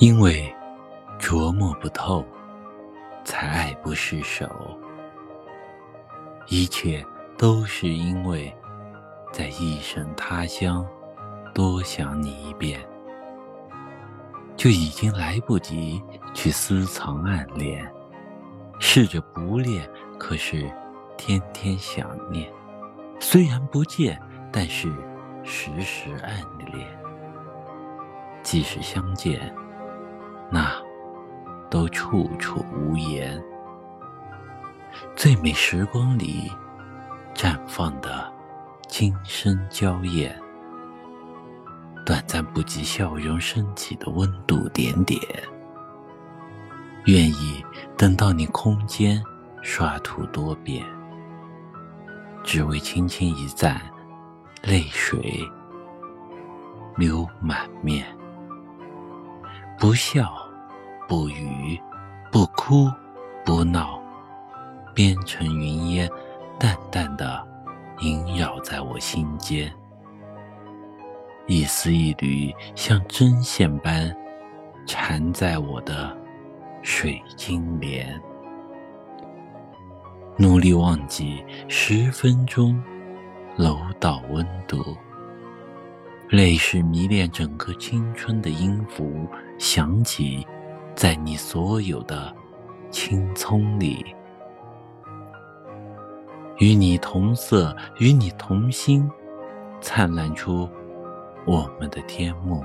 因为琢磨不透，才爱不释手。一切都是因为，在异省他乡多想你一遍，就已经来不及去私藏暗恋。试着不恋，可是天天想念。虽然不见，但是时时暗恋。即使相见。都处处无言，最美时光里绽放的今生娇艳，短暂不及笑容升起的温度点点。愿意等到你空间刷图多变，只为轻轻一赞，泪水流满面。不笑，不语，不哭，不闹，边城云烟，淡淡的萦绕在我心间，一丝一缕像针线般缠在我的水晶帘。努力忘记十分钟楼道温度。泪是迷恋整个青春的音符，响起，在你所有的青葱里，与你同色，与你同心，灿烂出我们的天幕。